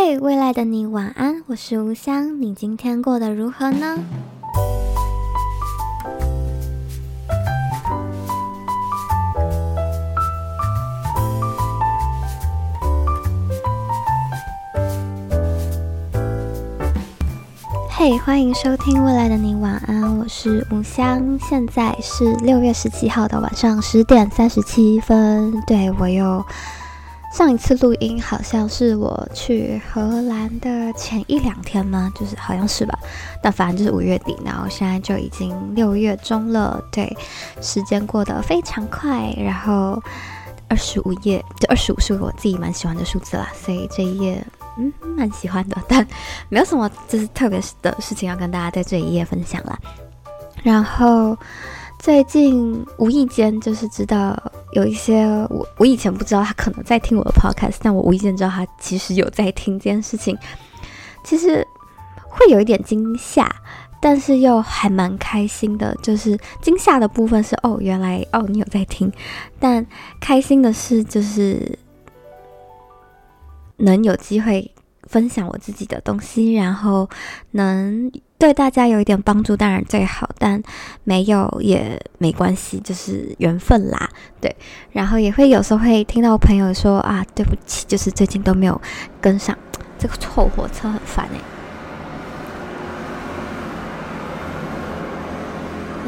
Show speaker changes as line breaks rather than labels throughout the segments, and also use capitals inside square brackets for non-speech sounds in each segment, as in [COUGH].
嘿未来的你晚安，我是吴香，你今天过得如何呢？嘿欢迎收听《未来的你晚安》，我是吴香，现在是六月十七号的晚上十点三十七分。对，我又上一次录音，好像是我去荷兰的前一两天吗？就是好像是吧。但反正就是五月底，然后现在就已经六月中了。对，时间过得非常快。然后二十五页，这二十五是我自己蛮喜欢的数字啦，所以这一页。嗯，蛮喜欢的，但没有什么就是特别的事情要跟大家在这一页分享啦。然后最近无意间就是知道有一些我我以前不知道他可能在听我的 podcast，但我无意间知道他其实有在听这件事情，其实会有一点惊吓，但是又还蛮开心的。就是惊吓的部分是哦，原来哦你有在听，但开心的是就是。能有机会分享我自己的东西，然后能对大家有一点帮助，当然最好。但没有也没关系，就是缘分啦。对，然后也会有时候会听到朋友说啊，对不起，就是最近都没有跟上，这个臭火车很烦哎。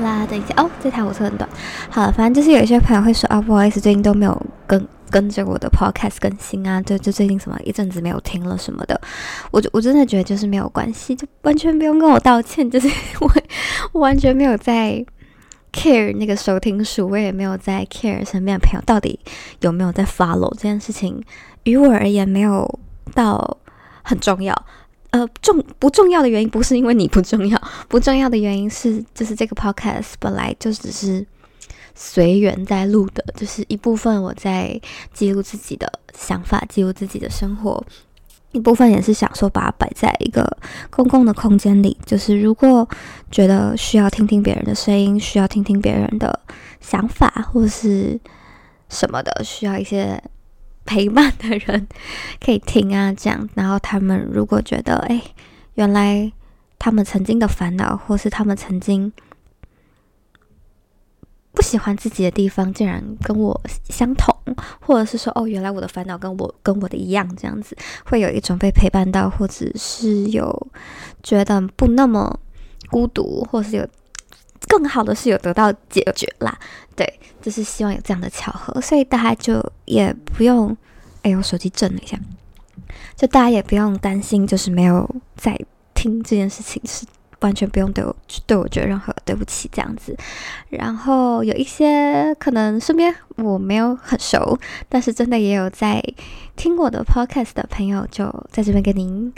啦，等一下哦，这台火车很短。好了，反正就是有一些朋友会说啊，不好意思，最近都没有跟。跟着我的 podcast 更新啊，就就最近什么一阵子没有听了什么的，我就我真的觉得就是没有关系，就完全不用跟我道歉，就是 [LAUGHS] 我我完全没有在 care 那个收听数，我也没有在 care 身边的朋友到底有没有在 follow 这件事情，于我而言没有到很重要。呃，重不重要的原因不是因为你不重要，不重要的原因是就是这个 podcast 本来就只是。随缘在录的，就是一部分我在记录自己的想法，记录自己的生活，一部分也是想说把它摆在一个公共的空间里。就是如果觉得需要听听别人的声音，需要听听别人的想法，或是什么的，需要一些陪伴的人可以听啊，这样。然后他们如果觉得，哎，原来他们曾经的烦恼，或是他们曾经。不喜欢自己的地方竟然跟我相同，或者是说哦，原来我的烦恼跟我跟我的一样，这样子会有一种被陪伴到，或者是有觉得不那么孤独，或是有更好的是有得到解决啦。对，就是希望有这样的巧合，所以大家就也不用，哎呦，手机震了一下，就大家也不用担心，就是没有在听这件事情是。完全不用对我对我觉得任何对不起这样子，然后有一些可能身边我没有很熟，但是真的也有在听我的 podcast 的朋友，就在这边跟您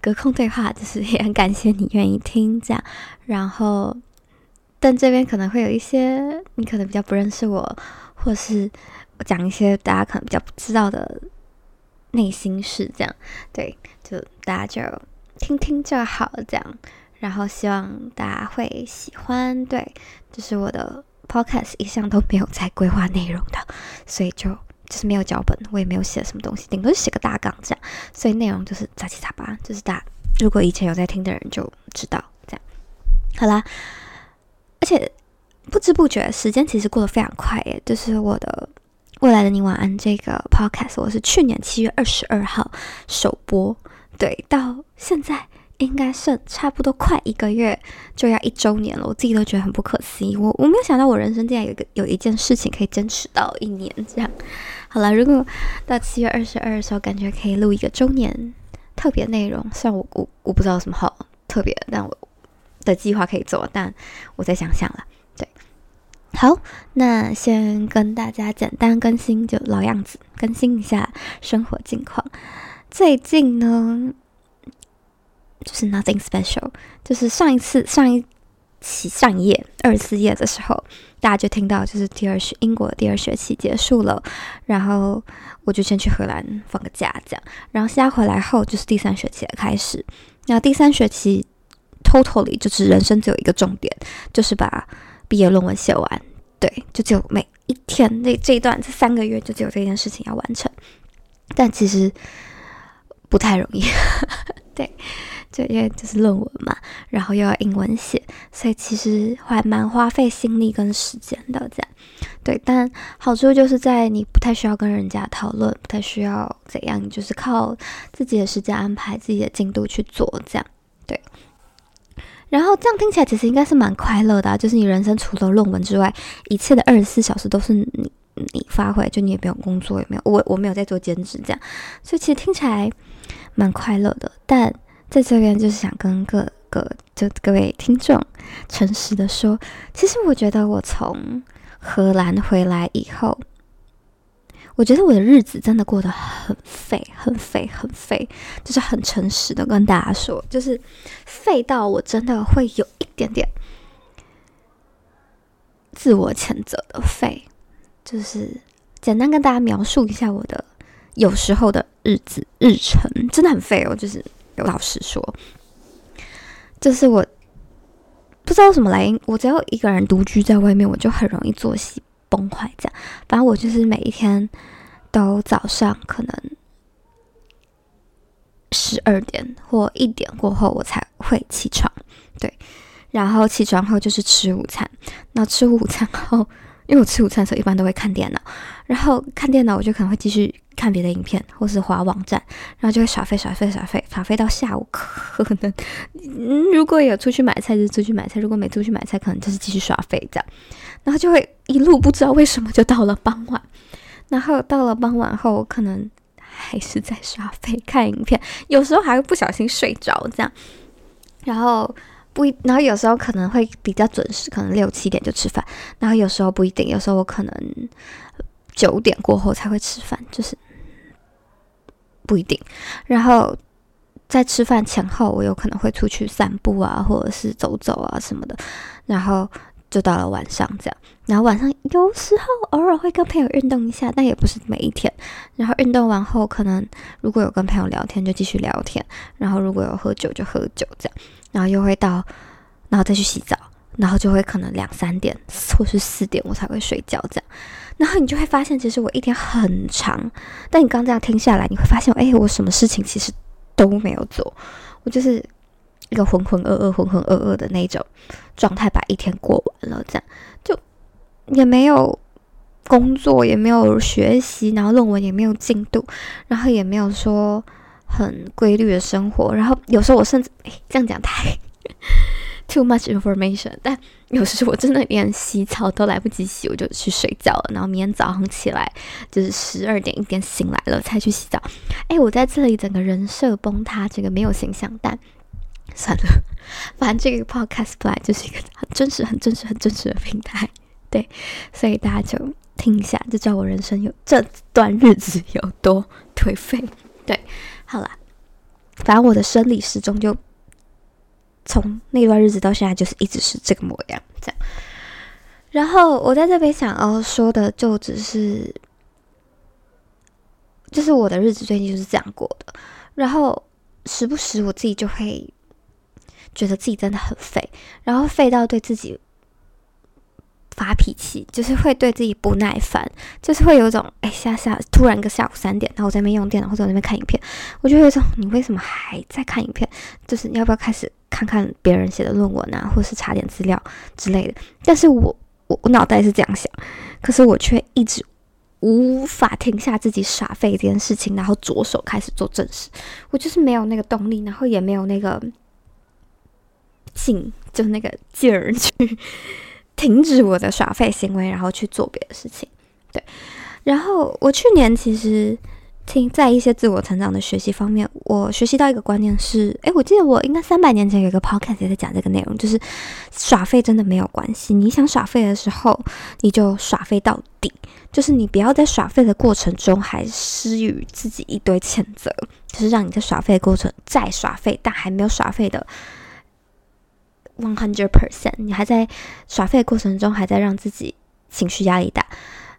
隔空对话，就是也很感谢你愿意听这样。然后，但这边可能会有一些你可能比较不认识我，或是我讲一些大家可能比较不知道的内心事，这样对，就大家就听听就好这样。然后希望大家会喜欢，对，就是我的 podcast 一向都没有在规划内容的，所以就就是没有脚本，我也没有写什么东西，顶多是写个大纲这样，所以内容就是杂七杂八，就是大如果以前有在听的人就知道这样。好啦，而且不知不觉时间其实过得非常快耶，就是我的未来的你晚安这个 podcast，我是去年七月二十二号首播，对，到现在。应该是差不多快一个月就要一周年了，我自己都觉得很不可思议。我我没有想到我人生竟然有一个有一件事情可以坚持到一年这样。好了，如果 [LAUGHS] 到七月二十二的时候，感觉可以录一个周年特别内容。虽然我我我不知道有什么好特别，但我的计划可以做，但我再想想了。对，好，那先跟大家简单更新，就老样子，更新一下生活近况。最近呢，就是 nothing special，就是上一次上一期上一页二十四页的时候，大家就听到就是第二学英国的第二学期结束了，然后我就先去荷兰放个假，这样，然后现在回来后就是第三学期的开始。那第三学期 totally 就是人生只有一个重点，就是把毕业论文写完，对，就只有每一天那这一段这三个月就只有这件事情要完成，但其实。不太容易。[LAUGHS] 对，就因为就是论文嘛，然后又要英文写，所以其实还蛮花费心力跟时间的。这样，对，但好处就是在你不太需要跟人家讨论，不太需要怎样，你就是靠自己的时间安排、自己的进度去做。这样，对。然后这样听起来其实应该是蛮快乐的，就是你人生除了论文之外，一切的二十四小时都是你你发挥，就你也没有工作，也没有我我没有在做兼职，这样，所以其实听起来蛮快乐的。但在这边就是想跟各个就各位听众诚实的说，其实我觉得我从荷兰回来以后。我觉得我的日子真的过得很废，很废，很废，就是很诚实的跟大家说，就是废到我真的会有一点点自我谴责的废。就是简单跟大家描述一下我的有时候的日子日程，真的很废哦。就是老实说，就是我不知道什么来，我只要一个人独居在外面，我就很容易作息崩坏，这样，反正我就是每一天都早上可能十二点或一点过后我才会起床，对，然后起床后就是吃午餐，那吃午餐后，因为我吃午餐的时候一般都会看电脑，然后看电脑我就可能会继续看别的影片或是滑网站，然后就会耍废耍废耍废耍废到下午，可能。[LAUGHS] 如果有出去买菜就出去买菜，如果没出去买菜，可能就是继续耍废这样。然后就会一路不知道为什么就到了傍晚，然后到了傍晚后，可能还是在刷废看影片，有时候还会不小心睡着这样，然后不一，然后有时候可能会比较准时，可能六七点就吃饭，然后有时候不一定，有时候我可能九点过后才会吃饭，就是不一定。然后在吃饭前后，我有可能会出去散步啊，或者是走走啊什么的，然后。就到了晚上这样，然后晚上有时候偶尔会跟朋友运动一下，但也不是每一天。然后运动完后，可能如果有跟朋友聊天，就继续聊天；然后如果有喝酒，就喝酒这样。然后又会到，然后再去洗澡，然后就会可能两三点或是四点我才会睡觉这样。然后你就会发现，其实我一天很长，但你刚这样听下来，你会发现，哎，我什么事情其实都没有做，我就是。一个浑浑噩噩、浑浑噩噩的那种状态，把一天过完了，这样就也没有工作，也没有学习，然后论文也没有进度，然后也没有说很规律的生活，然后有时候我甚至诶这样讲太 [LAUGHS] too much information，但有时我真的连洗澡都来不及洗，我就去睡觉了，然后明天早上起来就是十二点一点醒来了才去洗澡，诶，我在这里整个人设崩塌，这个没有形象，但。[LAUGHS] 算了，反正这个 podcast 本来就是一个很真实、很真实、很真实的平台，对，所以大家就听一下，就知道我人生有这段日子有多颓废。对，好了，反正我的生理时钟就从那段日子到现在就是一直是这个模样，这样。然后我在这边想要说的，就只是，就是我的日子最近就是这样过的，然后时不时我自己就会。觉得自己真的很废，然后废到对自己发脾气，就是会对自己不耐烦，就是会有一种哎下下突然个下午三点，然后我在那边用电脑或者我在那边看影片，我就会有种你为什么还在看影片？就是你要不要开始看看别人写的论文啊，或是查点资料之类的？但是我我我脑袋是这样想，可是我却一直无法停下自己耍废这件事情，然后着手开始做正事。我就是没有那个动力，然后也没有那个。劲就那个劲儿去停止我的耍废行为，然后去做别的事情。对，然后我去年其实听在一些自我成长的学习方面，我学习到一个观念是：诶，我记得我应该三百年前有一个 podcast 也在讲这个内容，就是耍废真的没有关系。你想耍废的时候，你就耍废到底，就是你不要在耍废的过程中还施予自己一堆谴责，就是让你在耍废的过程再耍废，但还没有耍废的。One hundred percent，你还在耍废的过程中，还在让自己情绪压力大，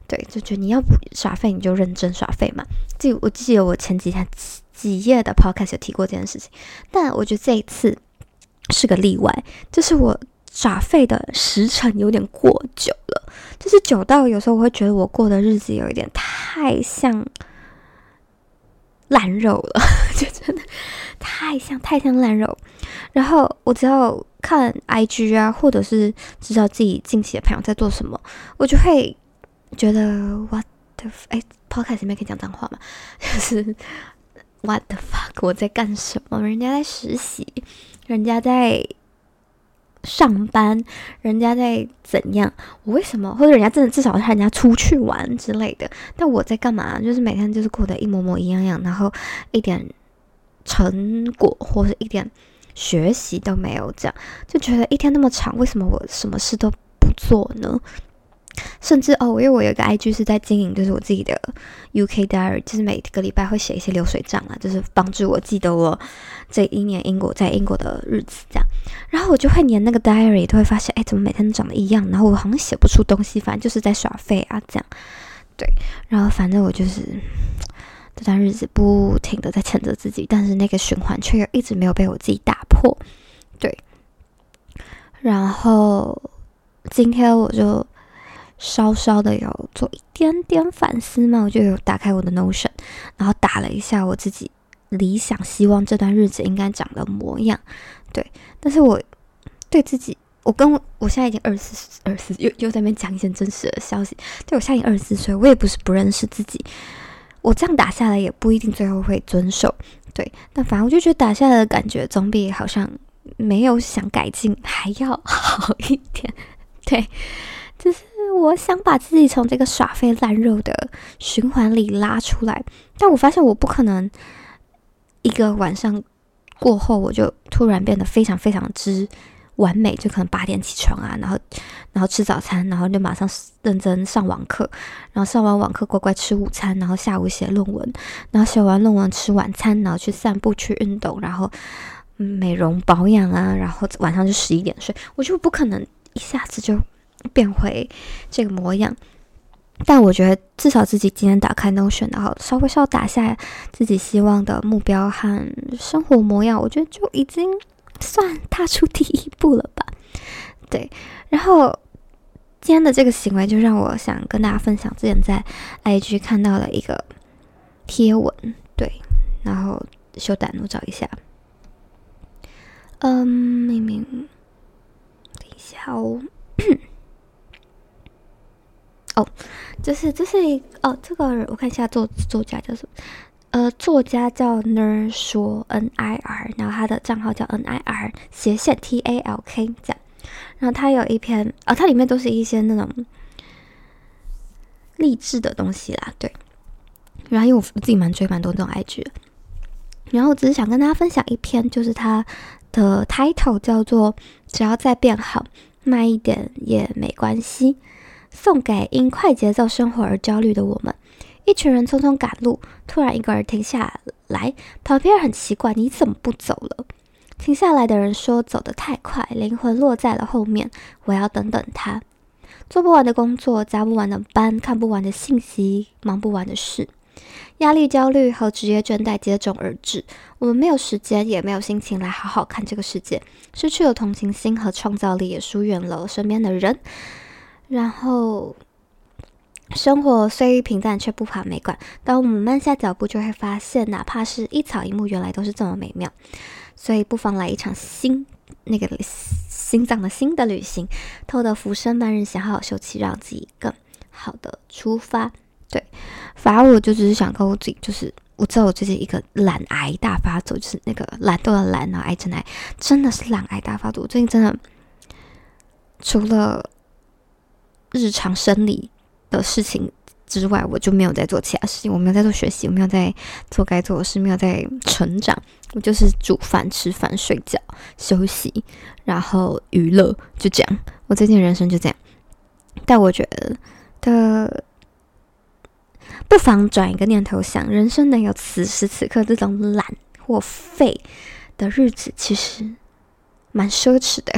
对，就觉得你要不耍废，你就认真耍废嘛。记我记得我前几天几页的 podcast 有提过这件事情，但我觉得这一次是个例外，就是我耍废的时辰有点过久了，就是久到有时候我会觉得我过的日子有一点太像烂肉了，[LAUGHS] 就真的太像太像烂肉。然后我只要看 IG 啊，或者是知道自己近期的朋友在做什么，我就会觉得 What the 哎，Podcast 里面可以讲脏话吗？[LAUGHS] 就是 What the fuck，我在干什么？人家在实习，人家在。上班，人家在怎样？我为什么？或者人家真的至少是人家出去玩之类的。但我在干嘛？就是每天就是过得一模模一样样，然后一点成果或者一点学习都没有，这样就觉得一天那么长，为什么我什么事都不做呢？甚至哦，因为我有一个 IG 是在经营，就是我自己的 UK Diary，就是每个礼拜会写一些流水账啊，就是帮助我记得我这一年英国在英国的日子这样。然后我就会连那个 Diary 都会发现，哎，怎么每天都长得一样？然后我好像写不出东西，反正就是在耍废啊这样。对，然后反正我就是这段日子不停的在谴责自己，但是那个循环却又一直没有被我自己打破。对，然后今天我就。稍稍的有做一点点反思嘛，我就有打开我的 Notion，然后打了一下我自己理想希望这段日子应该长的模样，对。但是我对自己，我跟我我现在已经二十四二十四，又又在那边讲一些真实的消息。对，我现在已经二十四岁，我也不是不认识自己，我这样打下来也不一定最后会遵守，对。但反正我就觉得打下来的感觉总比好像没有想改进还要好一点，对，就是。我想把自己从这个耍废烂肉的循环里拉出来，但我发现我不可能一个晚上过后我就突然变得非常非常之完美，就可能八点起床啊，然后然后吃早餐，然后就马上认真上网课，然后上完网课乖乖吃午餐，然后下午写论文，然后写完论文吃晚餐，然后去散步去运动，然后美容保养啊，然后晚上就十一点睡，我就不可能一下子就。变回这个模样，但我觉得至少自己今天打开 Notion，然后稍微稍打下自己希望的目标和生活模样，我觉得就已经算踏出第一步了吧。对，然后今天的这个行为就让我想跟大家分享之前在 IG 看到了一个贴文，对，然后修胆我找一下，嗯，明明，等一下哦。[COUGHS] 哦，就是这是一哦，这个我看一下作作家叫什么？呃，作家叫 Nir 说 N I R，然后他的账号叫 N I R 斜线 T A L K 这样。然后他有一篇，哦，它里面都是一些那种励志的东西啦，对。然后因为我自己蛮追蛮多这种 IG，然后我只是想跟大家分享一篇，就是他的 title 叫做“只要再变好，慢一点也没关系”。送给因快节奏生活而焦虑的我们。一群人匆匆赶路，突然一个人停下来，旁边人很奇怪：“你怎么不走了？”停下来的人说：“走得太快，灵魂落在了后面，我要等等他。”做不完的工作，加不完的班，看不完的信息，忙不完的事，压力、焦虑和职业倦怠接踵而至。我们没有时间，也没有心情来好好看这个世界，失去了同情心和创造力，也疏远了身边的人。然后，生活虽平淡，却不乏美感。当我们慢下脚步，就会发现，哪怕是一草一木，原来都是这么美妙。所以，不妨来一场心那个心脏的新的旅行，偷得浮生半日闲，好好休息，让自己更好的出发。对，反而我就只是想告诉自己，就是我知道我最近一个懒癌大发作，就是那个懒惰的懒，然后癌症癌，真的是懒癌大发作。我最近真的除了日常生理的事情之外，我就没有在做其他事情。我没有在做学习，我没有在做该做的事，没有在成长。我就是煮饭、吃饭、睡觉、休息，然后娱乐，就这样。我最近人生就这样。但我觉得的，不妨转一个念头想，人生能有此时此刻这种懒或废的日子，其实蛮奢侈的。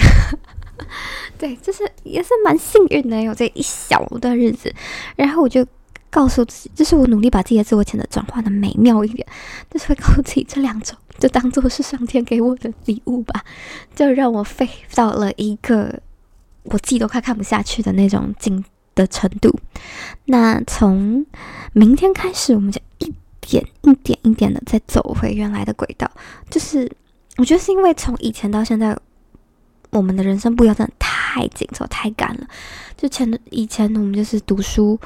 [LAUGHS] 对，就是也是蛮幸运的，有这一小段日子。然后我就告诉自己，就是我努力把自己的自我潜能转化的美妙一点，就是会告诉自己，这两周就当做是上天给我的礼物吧，就让我飞到了一个我自己都快看不下去的那种境的程度。那从明天开始，我们就一点一点一点的再走回原来的轨道。就是我觉得是因为从以前到现在，我们的人生步调真的太紧凑、太赶了。就前以前我们就是读书。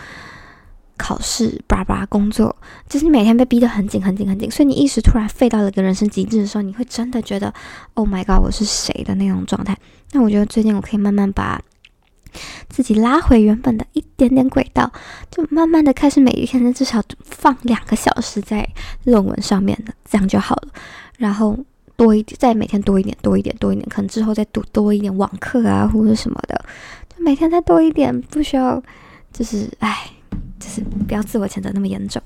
考试、叭叭工作，就是你每天被逼得很紧、很紧、很紧，所以你意识突然废到了一个人生极致的时候，你会真的觉得，Oh my god，我是谁的那种状态。那我觉得最近我可以慢慢把自己拉回原本的一点点轨道，就慢慢的开始每一天至少放两个小时在论文上面的，这样就好了。然后多一点，再每天多一点、多一点、多一点，可能之后再读多一点网课啊，或者什么的，就每天再多一点，不需要，就是唉。就是不要自我谴责那么严重，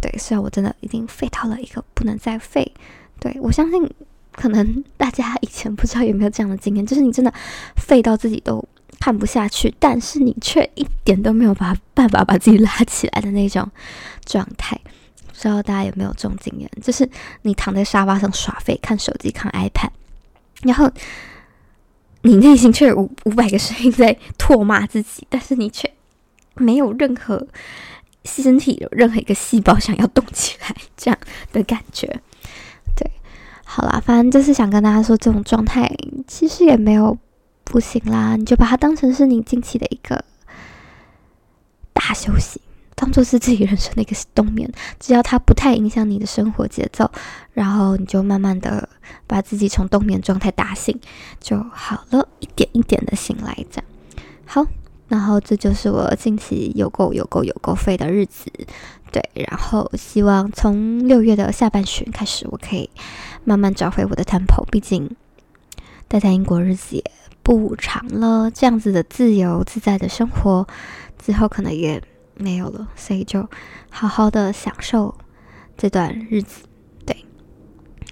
对，虽然我真的已经废到了一个不能再废，对，我相信可能大家以前不知道有没有这样的经验，就是你真的废到自己都看不下去，但是你却一点都没有把办法把自己拉起来的那种状态，不知道大家有没有这种经验？就是你躺在沙发上耍废，看手机，看 iPad，然后你内心却有五五百个声音在唾骂自己，但是你却。没有任何身体有任何一个细胞想要动起来，这样的感觉。对，好啦，反正就是想跟大家说，这种状态其实也没有不行啦，你就把它当成是你近期的一个大休息，当做是自己人生的一个冬眠。只要它不太影响你的生活节奏，然后你就慢慢的把自己从冬眠状态打醒就好了，一点一点的醒来，这样好。然后这就是我近期有够有够有够废的日子，对。然后希望从六月的下半旬开始，我可以慢慢找回我的 tempo。毕竟待在英国日子也不长了，这样子的自由自在的生活之后可能也没有了，所以就好好的享受这段日子。对，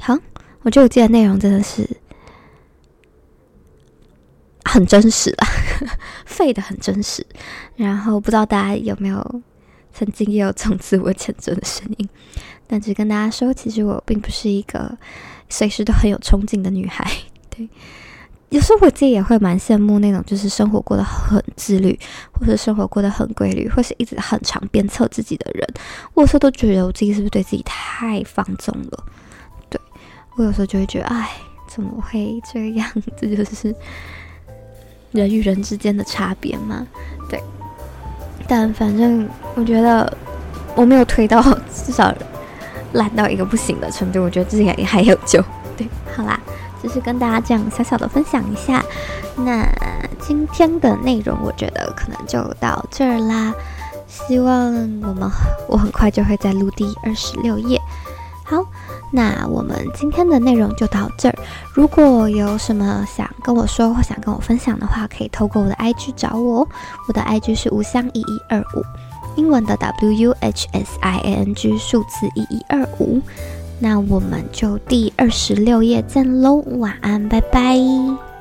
好，我觉得我记得内容真的是。很真实啦，[LAUGHS] 废的很真实。然后不知道大家有没有曾经也有这种自我谴责的声音？但只跟大家说，其实我并不是一个随时都很有冲劲的女孩。对，有时候我自己也会蛮羡慕那种就是生活过得很自律，或者生活过得很规律，或是一直很常鞭策自己的人。我有时候都觉得我自己是不是对自己太放纵了？对，我有时候就会觉得，哎，怎么会这样？这就是。人与人之间的差别嘛，对，但反正我觉得我没有推到至少烂到一个不行的程度，我觉得自己也还有救。对，好啦，就是跟大家这样小小的分享一下。那今天的内容我觉得可能就到这儿啦，希望我们我很快就会再录第二十六页。好。那我们今天的内容就到这儿。如果有什么想跟我说或想跟我分享的话，可以透过我的 IG 找我哦。我的 IG 是吴香一一二五，英文的 W U H S I N G 数字一一二五。那我们就第二十六页见喽，晚安，拜拜。